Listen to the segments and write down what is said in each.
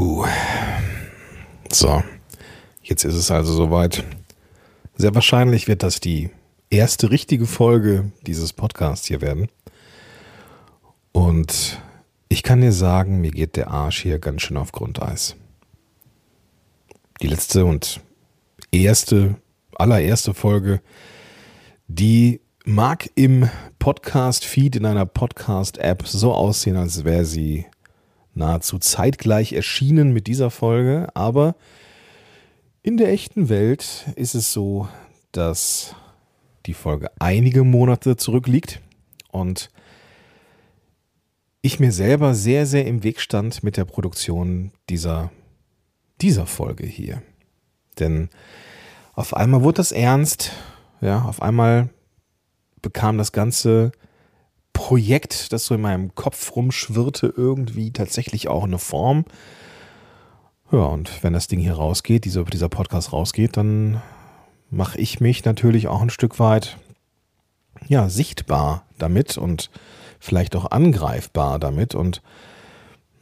Puh. So, jetzt ist es also soweit. Sehr wahrscheinlich wird das die erste richtige Folge dieses Podcasts hier werden. Und ich kann dir sagen, mir geht der Arsch hier ganz schön auf Grundeis. Die letzte und erste, allererste Folge, die mag im Podcast-Feed in einer Podcast-App so aussehen, als wäre sie nahezu zeitgleich erschienen mit dieser Folge, aber in der echten Welt ist es so, dass die Folge einige Monate zurückliegt und ich mir selber sehr, sehr im Weg stand mit der Produktion dieser, dieser Folge hier. Denn auf einmal wurde das ernst, ja, auf einmal bekam das Ganze Projekt, das so in meinem Kopf rumschwirrte, irgendwie tatsächlich auch eine Form. Ja, und wenn das Ding hier rausgeht, dieser, dieser Podcast rausgeht, dann mache ich mich natürlich auch ein Stück weit ja, sichtbar damit und vielleicht auch angreifbar damit. Und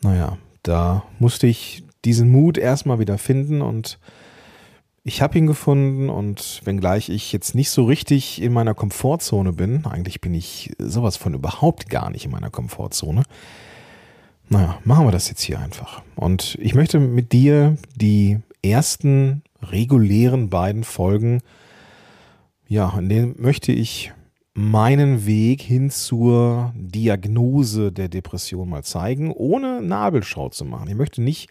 naja, da musste ich diesen Mut erstmal wieder finden und ich habe ihn gefunden und wenngleich ich jetzt nicht so richtig in meiner Komfortzone bin, eigentlich bin ich sowas von überhaupt gar nicht in meiner Komfortzone. Naja, machen wir das jetzt hier einfach. Und ich möchte mit dir die ersten regulären beiden Folgen, ja, in denen möchte ich meinen Weg hin zur Diagnose der Depression mal zeigen, ohne Nabelschau zu machen. Ich möchte nicht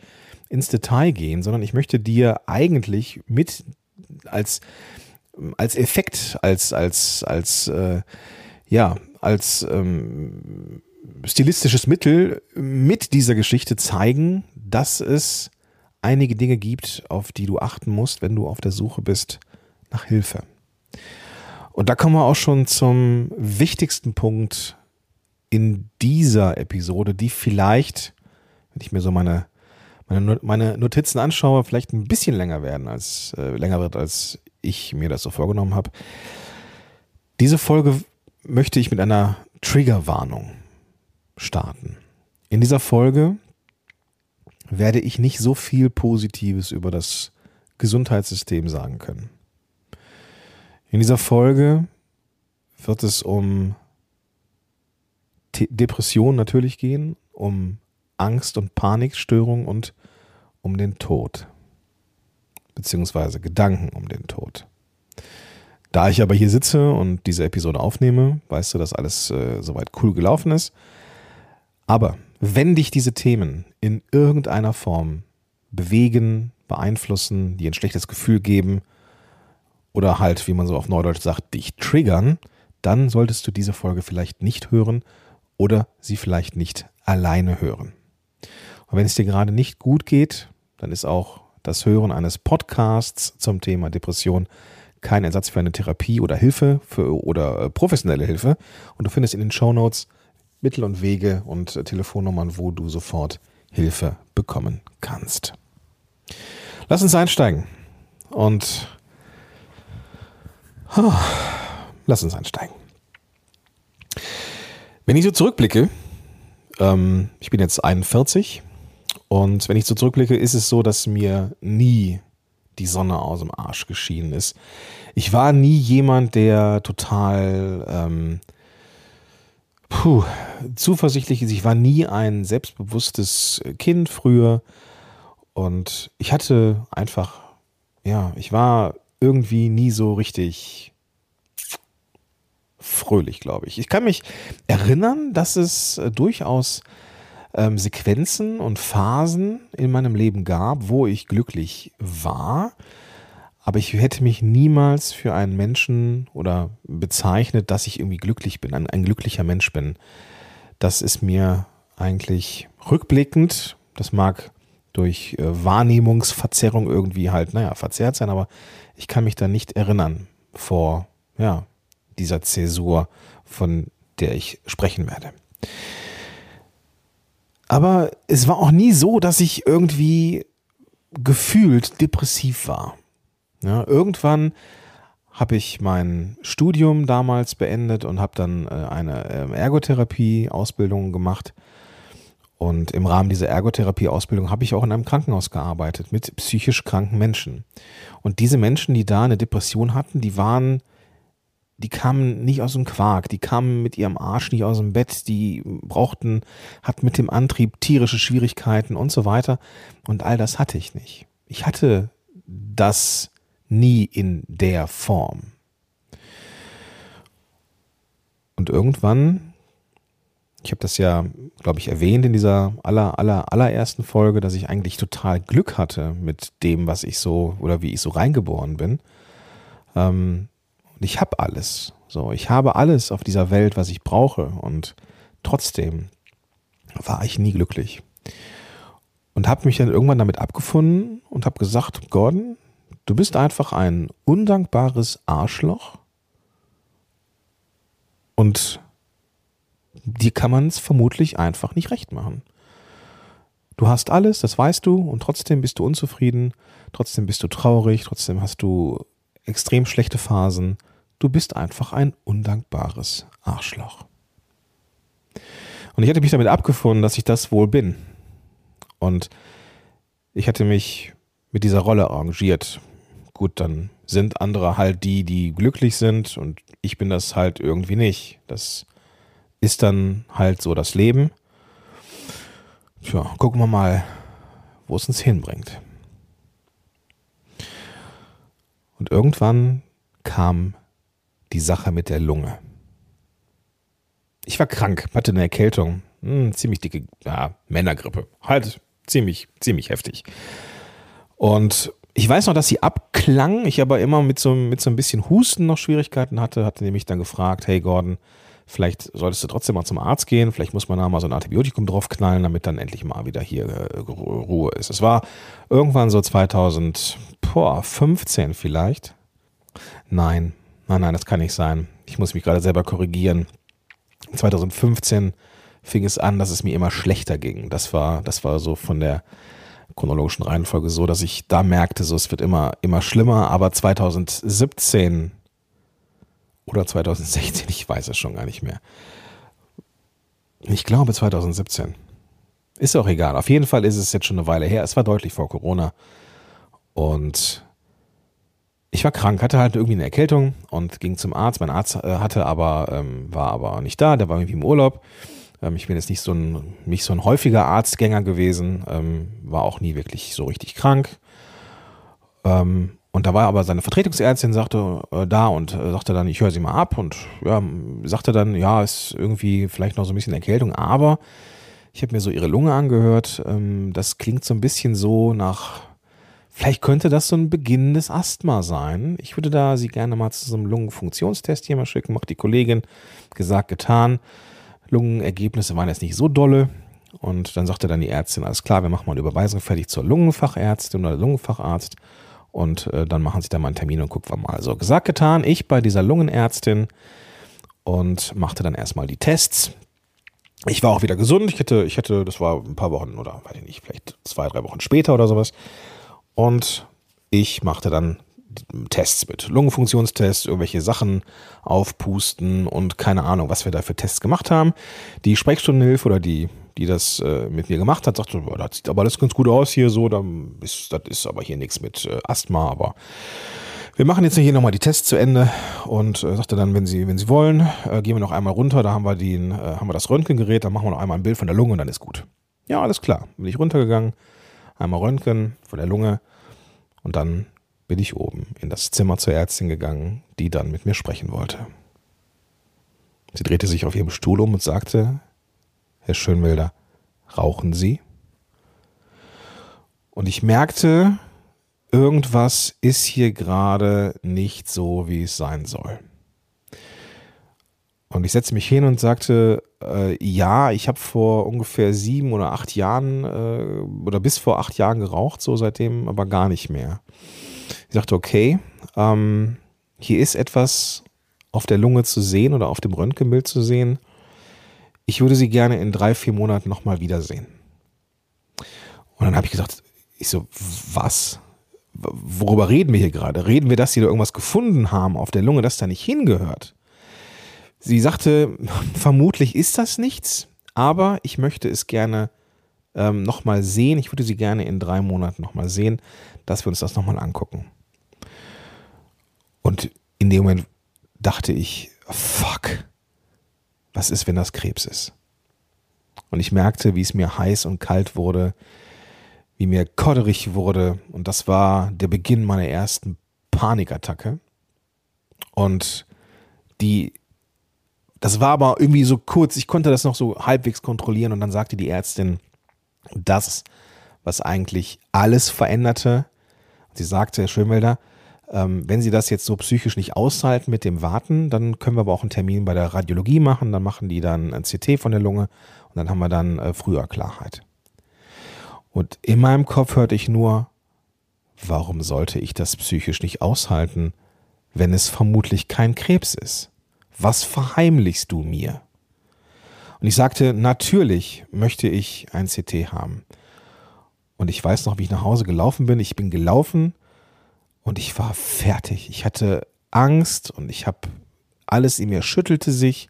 ins Detail gehen, sondern ich möchte dir eigentlich mit als, als Effekt, als, als, als, äh, ja, als ähm, stilistisches Mittel mit dieser Geschichte zeigen, dass es einige Dinge gibt, auf die du achten musst, wenn du auf der Suche bist nach Hilfe. Und da kommen wir auch schon zum wichtigsten Punkt in dieser Episode, die vielleicht, wenn ich mir so meine meine, meine Notizen anschaue, vielleicht ein bisschen länger werden, als äh, länger wird, als ich mir das so vorgenommen habe. Diese Folge möchte ich mit einer Triggerwarnung starten. In dieser Folge werde ich nicht so viel Positives über das Gesundheitssystem sagen können. In dieser Folge wird es um Depression natürlich gehen, um Angst- und Panikstörung und um den Tod. Beziehungsweise Gedanken um den Tod. Da ich aber hier sitze und diese Episode aufnehme, weißt du, dass alles äh, soweit cool gelaufen ist. Aber wenn dich diese Themen in irgendeiner Form bewegen, beeinflussen, dir ein schlechtes Gefühl geben oder halt, wie man so auf Neudeutsch sagt, dich triggern, dann solltest du diese Folge vielleicht nicht hören oder sie vielleicht nicht alleine hören. Und wenn es dir gerade nicht gut geht, dann ist auch das Hören eines Podcasts zum Thema Depression kein Ersatz für eine Therapie oder Hilfe für, oder äh, professionelle Hilfe. Und du findest in den Show Notes Mittel und Wege und äh, Telefonnummern, wo du sofort Hilfe bekommen kannst. Lass uns einsteigen. Und oh, lass uns einsteigen. Wenn ich so zurückblicke, ähm, ich bin jetzt 41 und wenn ich so zurückblicke, ist es so, dass mir nie die Sonne aus dem Arsch geschienen ist. Ich war nie jemand, der total ähm, puh, zuversichtlich ist. Ich war nie ein selbstbewusstes Kind früher. Und ich hatte einfach, ja, ich war irgendwie nie so richtig fröhlich, glaube ich. Ich kann mich erinnern, dass es äh, durchaus ähm, Sequenzen und Phasen in meinem Leben gab, wo ich glücklich war. Aber ich hätte mich niemals für einen Menschen oder bezeichnet, dass ich irgendwie glücklich bin, ein, ein glücklicher Mensch bin. Das ist mir eigentlich rückblickend, das mag durch äh, Wahrnehmungsverzerrung irgendwie halt, naja, verzerrt sein, aber ich kann mich da nicht erinnern vor, ja, dieser Zäsur, von der ich sprechen werde. Aber es war auch nie so, dass ich irgendwie gefühlt depressiv war. Ja, irgendwann habe ich mein Studium damals beendet und habe dann äh, eine äh, Ergotherapie-Ausbildung gemacht. Und im Rahmen dieser Ergotherapie-Ausbildung habe ich auch in einem Krankenhaus gearbeitet mit psychisch kranken Menschen. Und diese Menschen, die da eine Depression hatten, die waren, die kamen nicht aus dem Quark, die kamen mit ihrem Arsch nicht aus dem Bett, die brauchten, hatten mit dem Antrieb tierische Schwierigkeiten und so weiter. Und all das hatte ich nicht. Ich hatte das nie in der Form. Und irgendwann ich habe das ja, glaube ich, erwähnt in dieser aller, aller, allerersten Folge, dass ich eigentlich total Glück hatte mit dem, was ich so oder wie ich so reingeboren bin. Ähm, und ich habe alles. So, ich habe alles auf dieser Welt, was ich brauche. Und trotzdem war ich nie glücklich. Und habe mich dann irgendwann damit abgefunden und habe gesagt, Gordon, du bist einfach ein undankbares Arschloch. Und die kann man es vermutlich einfach nicht recht machen. Du hast alles, das weißt du, und trotzdem bist du unzufrieden, trotzdem bist du traurig, trotzdem hast du extrem schlechte Phasen. Du bist einfach ein undankbares Arschloch. Und ich hatte mich damit abgefunden, dass ich das wohl bin. Und ich hatte mich mit dieser Rolle arrangiert. Gut, dann sind andere halt die, die glücklich sind und ich bin das halt irgendwie nicht. Das ist dann halt so das Leben. Tja, gucken wir mal, wo es uns hinbringt. Und irgendwann kam die Sache mit der Lunge. Ich war krank, hatte eine Erkältung, hm, ziemlich dicke ja, Männergrippe, halt ziemlich, ziemlich heftig. Und ich weiß noch, dass sie abklang, ich aber immer mit so, mit so ein bisschen Husten noch Schwierigkeiten hatte, hatte nämlich dann gefragt, hey Gordon, Vielleicht solltest du trotzdem mal zum Arzt gehen. Vielleicht muss man da mal so ein Antibiotikum draufknallen, damit dann endlich mal wieder hier äh, Ruhe ist. Es war irgendwann so 2015 vielleicht. Nein, nein, nein, das kann nicht sein. Ich muss mich gerade selber korrigieren. 2015 fing es an, dass es mir immer schlechter ging. Das war, das war so von der chronologischen Reihenfolge so, dass ich da merkte, so es wird immer, immer schlimmer. Aber 2017 oder 2016, ich weiß es schon gar nicht mehr. Ich glaube 2017. Ist auch egal. Auf jeden Fall ist es jetzt schon eine Weile her. Es war deutlich vor Corona. Und ich war krank, hatte halt irgendwie eine Erkältung und ging zum Arzt. Mein Arzt äh, hatte aber, ähm, war aber nicht da, der war irgendwie im Urlaub. Ähm, ich bin jetzt nicht so ein, nicht so ein häufiger Arztgänger gewesen, ähm, war auch nie wirklich so richtig krank. Ähm, und da war aber seine Vertretungsärztin, sagte äh, da und äh, sagte dann, ich höre sie mal ab und ja, sagte dann, ja, ist irgendwie vielleicht noch so ein bisschen Erkältung, aber ich habe mir so ihre Lunge angehört. Ähm, das klingt so ein bisschen so nach, vielleicht könnte das so ein beginnendes Asthma sein. Ich würde da sie gerne mal zu so einem Lungenfunktionstest hier mal schicken, macht die Kollegin, gesagt, getan. Lungenergebnisse waren jetzt nicht so dolle. Und dann sagte dann die Ärztin, alles klar, wir machen mal eine Überweisung fertig zur Lungenfachärztin oder Lungenfacharzt. Und äh, dann machen sie da mal einen Termin und gucken wir mal. So, gesagt, getan, ich bei dieser Lungenärztin und machte dann erstmal die Tests. Ich war auch wieder gesund. Ich hätte, ich hätte, das war ein paar Wochen oder weiß ich nicht, vielleicht zwei, drei Wochen später oder sowas. Und ich machte dann Tests mit. Lungenfunktionstests, irgendwelche Sachen aufpusten und keine Ahnung, was wir da für Tests gemacht haben. Die Sprechstundenhilfe oder die die das äh, mit mir gemacht hat, sagte, das sieht aber alles ganz gut aus hier so, dann ist, das ist aber hier nichts mit äh, Asthma, aber wir machen jetzt hier nochmal die Tests zu Ende und äh, sagte dann, wenn Sie, wenn Sie wollen, äh, gehen wir noch einmal runter, da haben wir, den, äh, haben wir das Röntgengerät, dann machen wir noch einmal ein Bild von der Lunge und dann ist gut. Ja, alles klar. Bin ich runtergegangen, einmal Röntgen von der Lunge und dann bin ich oben in das Zimmer zur Ärztin gegangen, die dann mit mir sprechen wollte. Sie drehte sich auf ihrem Stuhl um und sagte, Herr Schönwelder, rauchen Sie? Und ich merkte, irgendwas ist hier gerade nicht so, wie es sein soll. Und ich setzte mich hin und sagte, äh, ja, ich habe vor ungefähr sieben oder acht Jahren äh, oder bis vor acht Jahren geraucht, so seitdem aber gar nicht mehr. Ich sagte, okay, ähm, hier ist etwas auf der Lunge zu sehen oder auf dem Röntgenbild zu sehen, ich würde sie gerne in drei, vier Monaten nochmal wiedersehen. Und dann habe ich gesagt, ich so, was? Worüber reden wir hier gerade? Reden wir, dass sie da irgendwas gefunden haben auf der Lunge, das da nicht hingehört? Sie sagte, vermutlich ist das nichts, aber ich möchte es gerne ähm, nochmal sehen. Ich würde sie gerne in drei Monaten nochmal sehen, dass wir uns das nochmal angucken. Und in dem Moment dachte ich, fuck, was ist, wenn das Krebs ist? Und ich merkte, wie es mir heiß und kalt wurde, wie mir kodderig wurde. Und das war der Beginn meiner ersten Panikattacke. Und die, das war aber irgendwie so kurz, ich konnte das noch so halbwegs kontrollieren und dann sagte die Ärztin, das, was eigentlich alles veränderte. Sie sagte, Herr Schönwelder, ähm, wenn Sie das jetzt so psychisch nicht aushalten mit dem Warten, dann können wir aber auch einen Termin bei der Radiologie machen. Dann machen die dann ein CT von der Lunge und dann haben wir dann äh, früher Klarheit. Und in meinem Kopf hörte ich nur, warum sollte ich das psychisch nicht aushalten, wenn es vermutlich kein Krebs ist? Was verheimlichst du mir? Und ich sagte, natürlich möchte ich ein CT haben. Und ich weiß noch, wie ich nach Hause gelaufen bin. Ich bin gelaufen und ich war fertig. Ich hatte Angst und ich habe alles in mir schüttelte sich.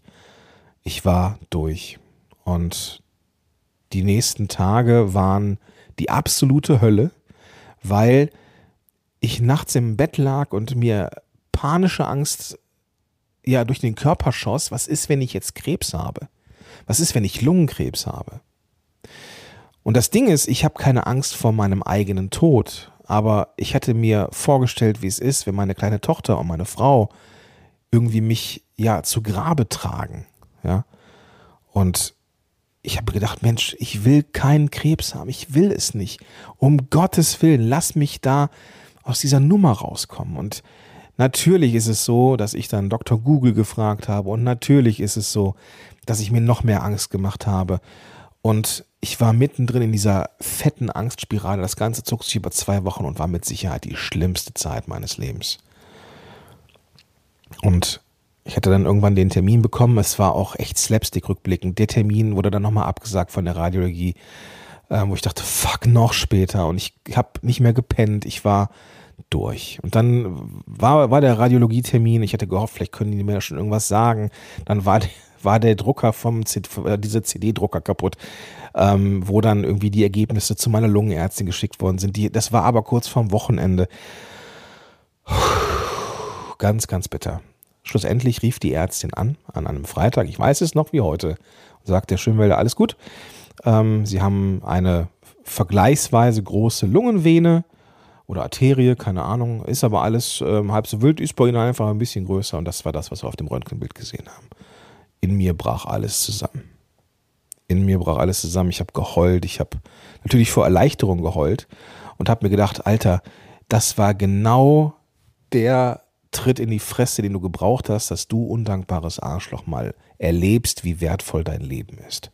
Ich war durch. Und die nächsten Tage waren die absolute Hölle, weil ich nachts im Bett lag und mir panische Angst ja durch den Körper schoss. Was ist, wenn ich jetzt Krebs habe? Was ist, wenn ich Lungenkrebs habe? Und das Ding ist, ich habe keine Angst vor meinem eigenen Tod aber ich hätte mir vorgestellt, wie es ist, wenn meine kleine Tochter und meine Frau irgendwie mich ja zu Grabe tragen, ja. Und ich habe gedacht, Mensch, ich will keinen Krebs haben, ich will es nicht. Um Gottes Willen, lass mich da aus dieser Nummer rauskommen. Und natürlich ist es so, dass ich dann Dr. Google gefragt habe und natürlich ist es so, dass ich mir noch mehr Angst gemacht habe. Und ich war mittendrin in dieser fetten Angstspirale. Das Ganze zog sich über zwei Wochen und war mit Sicherheit die schlimmste Zeit meines Lebens. Und ich hatte dann irgendwann den Termin bekommen. Es war auch echt slapstick rückblickend. Der Termin wurde dann nochmal abgesagt von der Radiologie, äh, wo ich dachte, fuck, noch später. Und ich habe nicht mehr gepennt. Ich war durch. Und dann war, war der Radiologietermin. Ich hatte gehofft, vielleicht können die mir da schon irgendwas sagen. Dann war war der Drucker vom, äh, dieser CD-Drucker kaputt ähm, wo dann irgendwie die Ergebnisse zu meiner Lungenärztin geschickt worden sind. Die, das war aber kurz vorm Wochenende. Ganz, ganz bitter. Schlussendlich rief die Ärztin an, an einem Freitag, ich weiß es noch wie heute, und sagt der Schönwälder, alles gut. Ähm, Sie haben eine vergleichsweise große Lungenvene oder Arterie, keine Ahnung, ist aber alles ähm, halb so wild, ist bei Ihnen einfach ein bisschen größer und das war das, was wir auf dem Röntgenbild gesehen haben. In mir brach alles zusammen in mir brach alles zusammen. Ich habe geheult. Ich habe natürlich vor Erleichterung geheult und habe mir gedacht, Alter, das war genau der Tritt in die Fresse, den du gebraucht hast, dass du undankbares Arschloch mal erlebst, wie wertvoll dein Leben ist.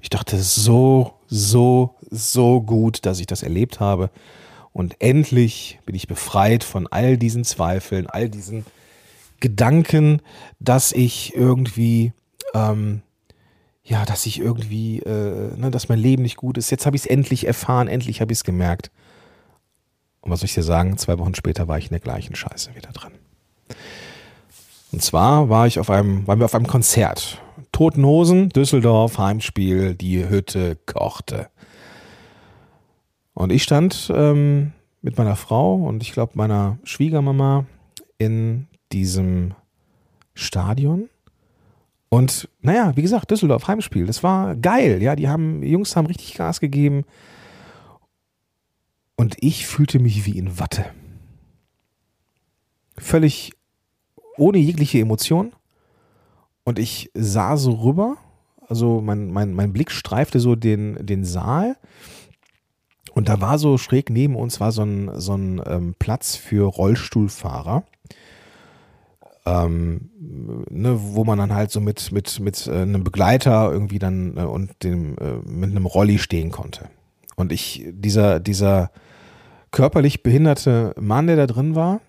Ich dachte, so, so, so gut, dass ich das erlebt habe. Und endlich bin ich befreit von all diesen Zweifeln, all diesen Gedanken, dass ich irgendwie ähm, ja, dass ich irgendwie, äh, ne, dass mein Leben nicht gut ist. Jetzt habe ich es endlich erfahren, endlich habe ich es gemerkt. Und was soll ich dir sagen? Zwei Wochen später war ich in der gleichen Scheiße wieder drin. Und zwar war ich auf einem, waren wir auf einem Konzert. Toten Hosen, Düsseldorf, Heimspiel, die Hütte kochte. Und ich stand ähm, mit meiner Frau und ich glaube meiner Schwiegermama in diesem Stadion und naja, wie gesagt, Düsseldorf, Heimspiel, das war geil. Ja, die haben, die Jungs haben richtig Gas gegeben. Und ich fühlte mich wie in Watte. Völlig ohne jegliche Emotion. Und ich sah so rüber, also mein, mein, mein Blick streifte so den, den Saal. Und da war so schräg neben uns war so ein, so ein ähm, Platz für Rollstuhlfahrer ähm, ne, wo man dann halt so mit, mit, mit äh, einem Begleiter irgendwie dann äh, und dem, äh, mit einem Rolli stehen konnte. Und ich, dieser, dieser körperlich behinderte Mann, der da drin war,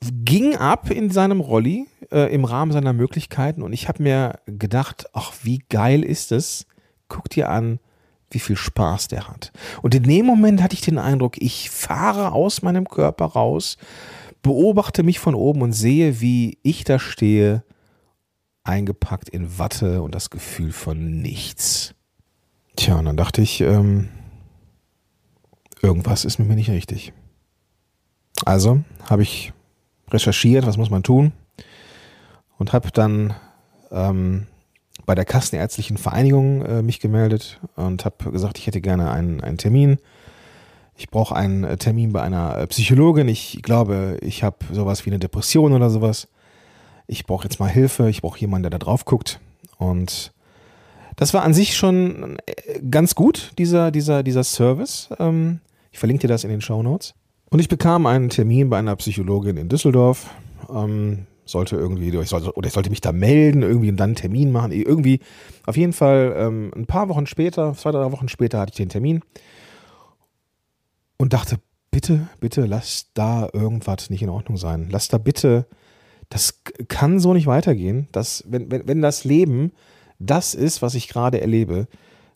ging ab in seinem Rolli äh, im Rahmen seiner Möglichkeiten und ich habe mir gedacht, ach, wie geil ist es? Guck dir an, wie viel Spaß der hat. Und in dem Moment hatte ich den Eindruck, ich fahre aus meinem Körper raus beobachte mich von oben und sehe, wie ich da stehe, eingepackt in Watte und das Gefühl von nichts. Tja, und dann dachte ich, ähm, irgendwas ist mit mir nicht richtig. Also habe ich recherchiert, was muss man tun und habe dann ähm, bei der Kassenärztlichen Vereinigung äh, mich gemeldet und habe gesagt, ich hätte gerne einen, einen Termin. Ich brauche einen äh, Termin bei einer äh, Psychologin. Ich glaube, ich habe sowas wie eine Depression oder sowas. Ich brauche jetzt mal Hilfe. Ich brauche jemanden, der da drauf guckt. Und das war an sich schon äh, ganz gut, dieser, dieser, dieser Service. Ähm, ich verlinke dir das in den Show Notes. Und ich bekam einen Termin bei einer Psychologin in Düsseldorf. Ähm, sollte irgendwie, ich sollte, oder ich sollte mich da melden, irgendwie und dann einen Termin machen. Irgendwie, auf jeden Fall, ähm, ein paar Wochen später, zwei, drei Wochen später hatte ich den Termin und dachte, bitte, bitte, lass da irgendwas nicht in Ordnung sein. Lass da bitte, das kann so nicht weitergehen. Dass, wenn, wenn, wenn das Leben das ist, was ich gerade erlebe,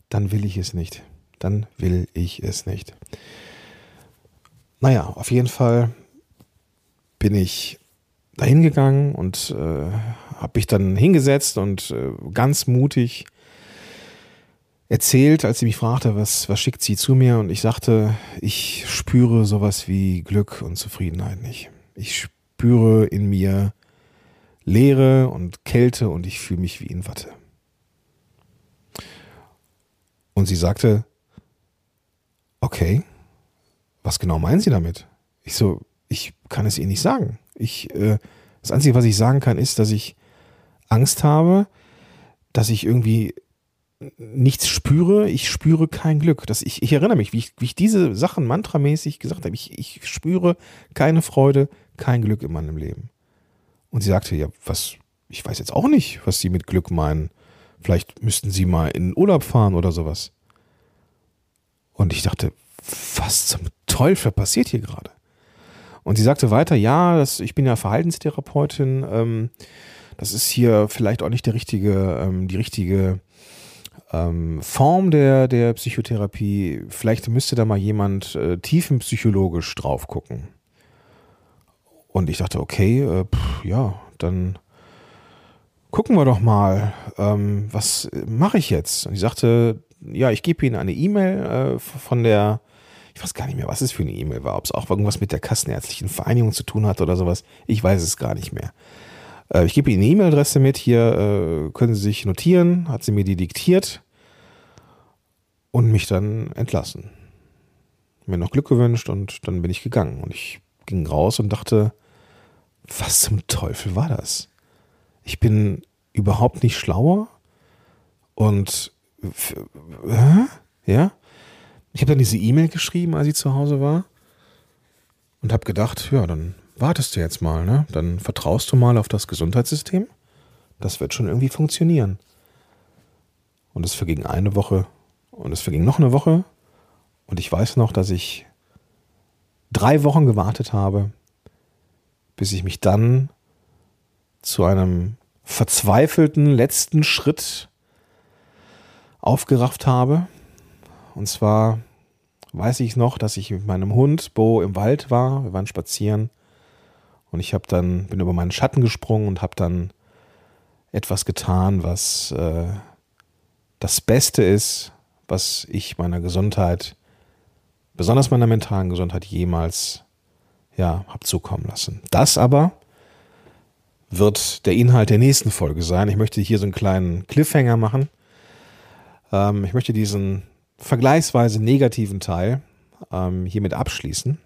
dann will ich es nicht. Dann will ich es nicht. Naja, auf jeden Fall bin ich dahin gegangen und äh, habe mich dann hingesetzt und äh, ganz mutig erzählt, als sie mich fragte, was, was schickt sie zu mir und ich sagte, ich spüre sowas wie Glück und Zufriedenheit nicht. Ich spüre in mir Leere und Kälte und ich fühle mich wie in Watte. Und sie sagte, okay, was genau meinen Sie damit? Ich so, ich kann es Ihnen nicht sagen. Ich, äh, das Einzige, was ich sagen kann, ist, dass ich Angst habe, dass ich irgendwie nichts spüre. Ich spüre kein Glück. Das, ich, ich erinnere mich, wie ich, wie ich diese Sachen mantramäßig gesagt habe. Ich, ich spüre keine Freude, kein Glück in meinem Leben. Und sie sagte, ja, was, ich weiß jetzt auch nicht, was Sie mit Glück meinen. Vielleicht müssten Sie mal in Urlaub fahren oder sowas. Und ich dachte, was zum Teufel passiert hier gerade? Und sie sagte weiter, ja, das, ich bin ja Verhaltenstherapeutin, ähm, das ist hier vielleicht auch nicht der richtige, ähm, die richtige ähm, Form der, der Psychotherapie. Vielleicht müsste da mal jemand äh, tiefenpsychologisch drauf gucken. Und ich dachte, okay, äh, pff, ja, dann gucken wir doch mal, ähm, was mache ich jetzt? Und ich sagte, ja, ich gebe Ihnen eine E-Mail äh, von der ich weiß gar nicht mehr, was es für eine E-Mail war, ob es auch irgendwas mit der Kassenärztlichen Vereinigung zu tun hat oder sowas. Ich weiß es gar nicht mehr. Äh, ich gebe Ihnen eine E-Mail-Adresse mit, hier äh, können Sie sich notieren, hat sie mir die diktiert und mich dann entlassen. Mir noch Glück gewünscht und dann bin ich gegangen. Und ich ging raus und dachte, was zum Teufel war das? Ich bin überhaupt nicht schlauer und ja, ich habe dann diese E-Mail geschrieben, als ich zu Hause war und habe gedacht, ja, dann wartest du jetzt mal, ne? Dann vertraust du mal auf das Gesundheitssystem. Das wird schon irgendwie funktionieren. Und es verging eine Woche und es verging noch eine Woche und ich weiß noch, dass ich drei Wochen gewartet habe, bis ich mich dann zu einem verzweifelten letzten Schritt aufgerafft habe und zwar weiß ich noch, dass ich mit meinem Hund Bo im Wald war. Wir waren spazieren. Und ich habe dann, bin über meinen Schatten gesprungen und habe dann etwas getan, was äh, das Beste ist, was ich meiner Gesundheit, besonders meiner mentalen Gesundheit, jemals ja, habe zukommen lassen. Das aber wird der Inhalt der nächsten Folge sein. Ich möchte hier so einen kleinen Cliffhanger machen. Ähm, ich möchte diesen vergleichsweise negativen Teil ähm, hiermit abschließen.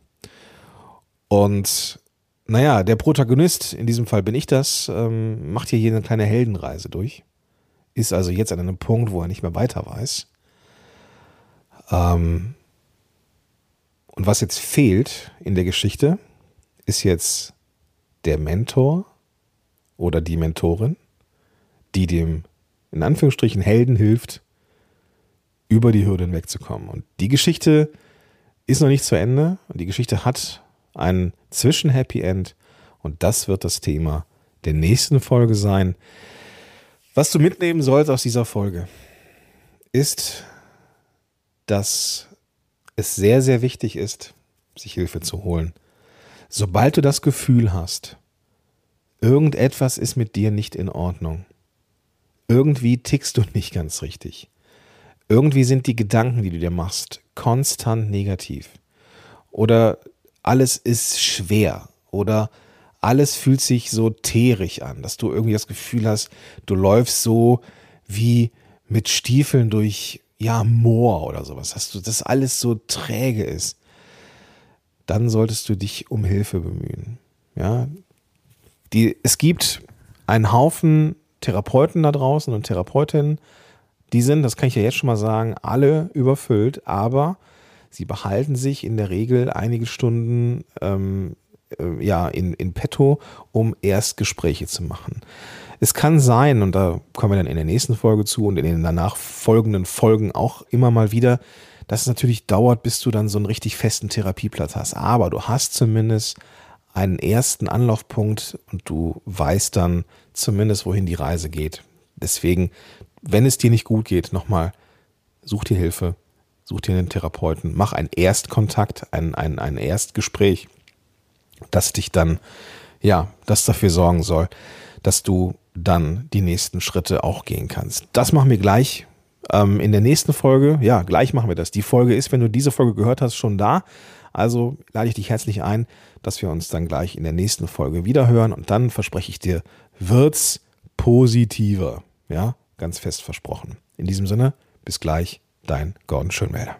Und naja, der Protagonist, in diesem Fall bin ich das, ähm, macht hier, eine kleine Heldenreise durch. Ist also jetzt an einem Punkt, wo er nicht mehr weiter weiß. Ähm, und was jetzt fehlt in der Geschichte, ist jetzt der Mentor oder die Mentorin, die dem in Anführungsstrichen Helden hilft, über die Hürde hinwegzukommen. Und die Geschichte ist noch nicht zu Ende und die Geschichte hat ein Zwischen-Happy End und das wird das Thema der nächsten Folge sein. Was du mitnehmen sollst aus dieser Folge ist, dass es sehr, sehr wichtig ist, sich Hilfe zu holen. Sobald du das Gefühl hast, irgendetwas ist mit dir nicht in Ordnung, irgendwie tickst du nicht ganz richtig, irgendwie sind die Gedanken, die du dir machst, konstant negativ. Oder alles ist schwer. Oder alles fühlt sich so teerig an, dass du irgendwie das Gefühl hast, du läufst so wie mit Stiefeln durch ja Moor oder sowas, dass du das alles so träge ist. Dann solltest du dich um Hilfe bemühen. Ja, die, es gibt einen Haufen Therapeuten da draußen und Therapeutinnen, die sind, das kann ich ja jetzt schon mal sagen, alle überfüllt, aber sie behalten sich in der Regel einige Stunden ähm, äh, ja, in, in petto, um Erstgespräche zu machen. Es kann sein, und da kommen wir dann in der nächsten Folge zu und in den danach folgenden Folgen auch immer mal wieder, dass es natürlich dauert, bis du dann so einen richtig festen Therapieplatz hast. Aber du hast zumindest einen ersten Anlaufpunkt und du weißt dann zumindest, wohin die Reise geht. Deswegen, wenn es dir nicht gut geht, nochmal, such dir Hilfe, such dir einen Therapeuten, mach einen Erstkontakt, ein, ein, ein Erstgespräch, das dich dann, ja, das dafür sorgen soll, dass du dann die nächsten Schritte auch gehen kannst. Das machen wir gleich ähm, in der nächsten Folge. Ja, gleich machen wir das. Die Folge ist, wenn du diese Folge gehört hast, schon da. Also lade ich dich herzlich ein, dass wir uns dann gleich in der nächsten Folge wiederhören und dann verspreche ich dir, wird's positiver. Ja, ganz fest versprochen. In diesem Sinne, bis gleich, dein Gordon Schönmelder.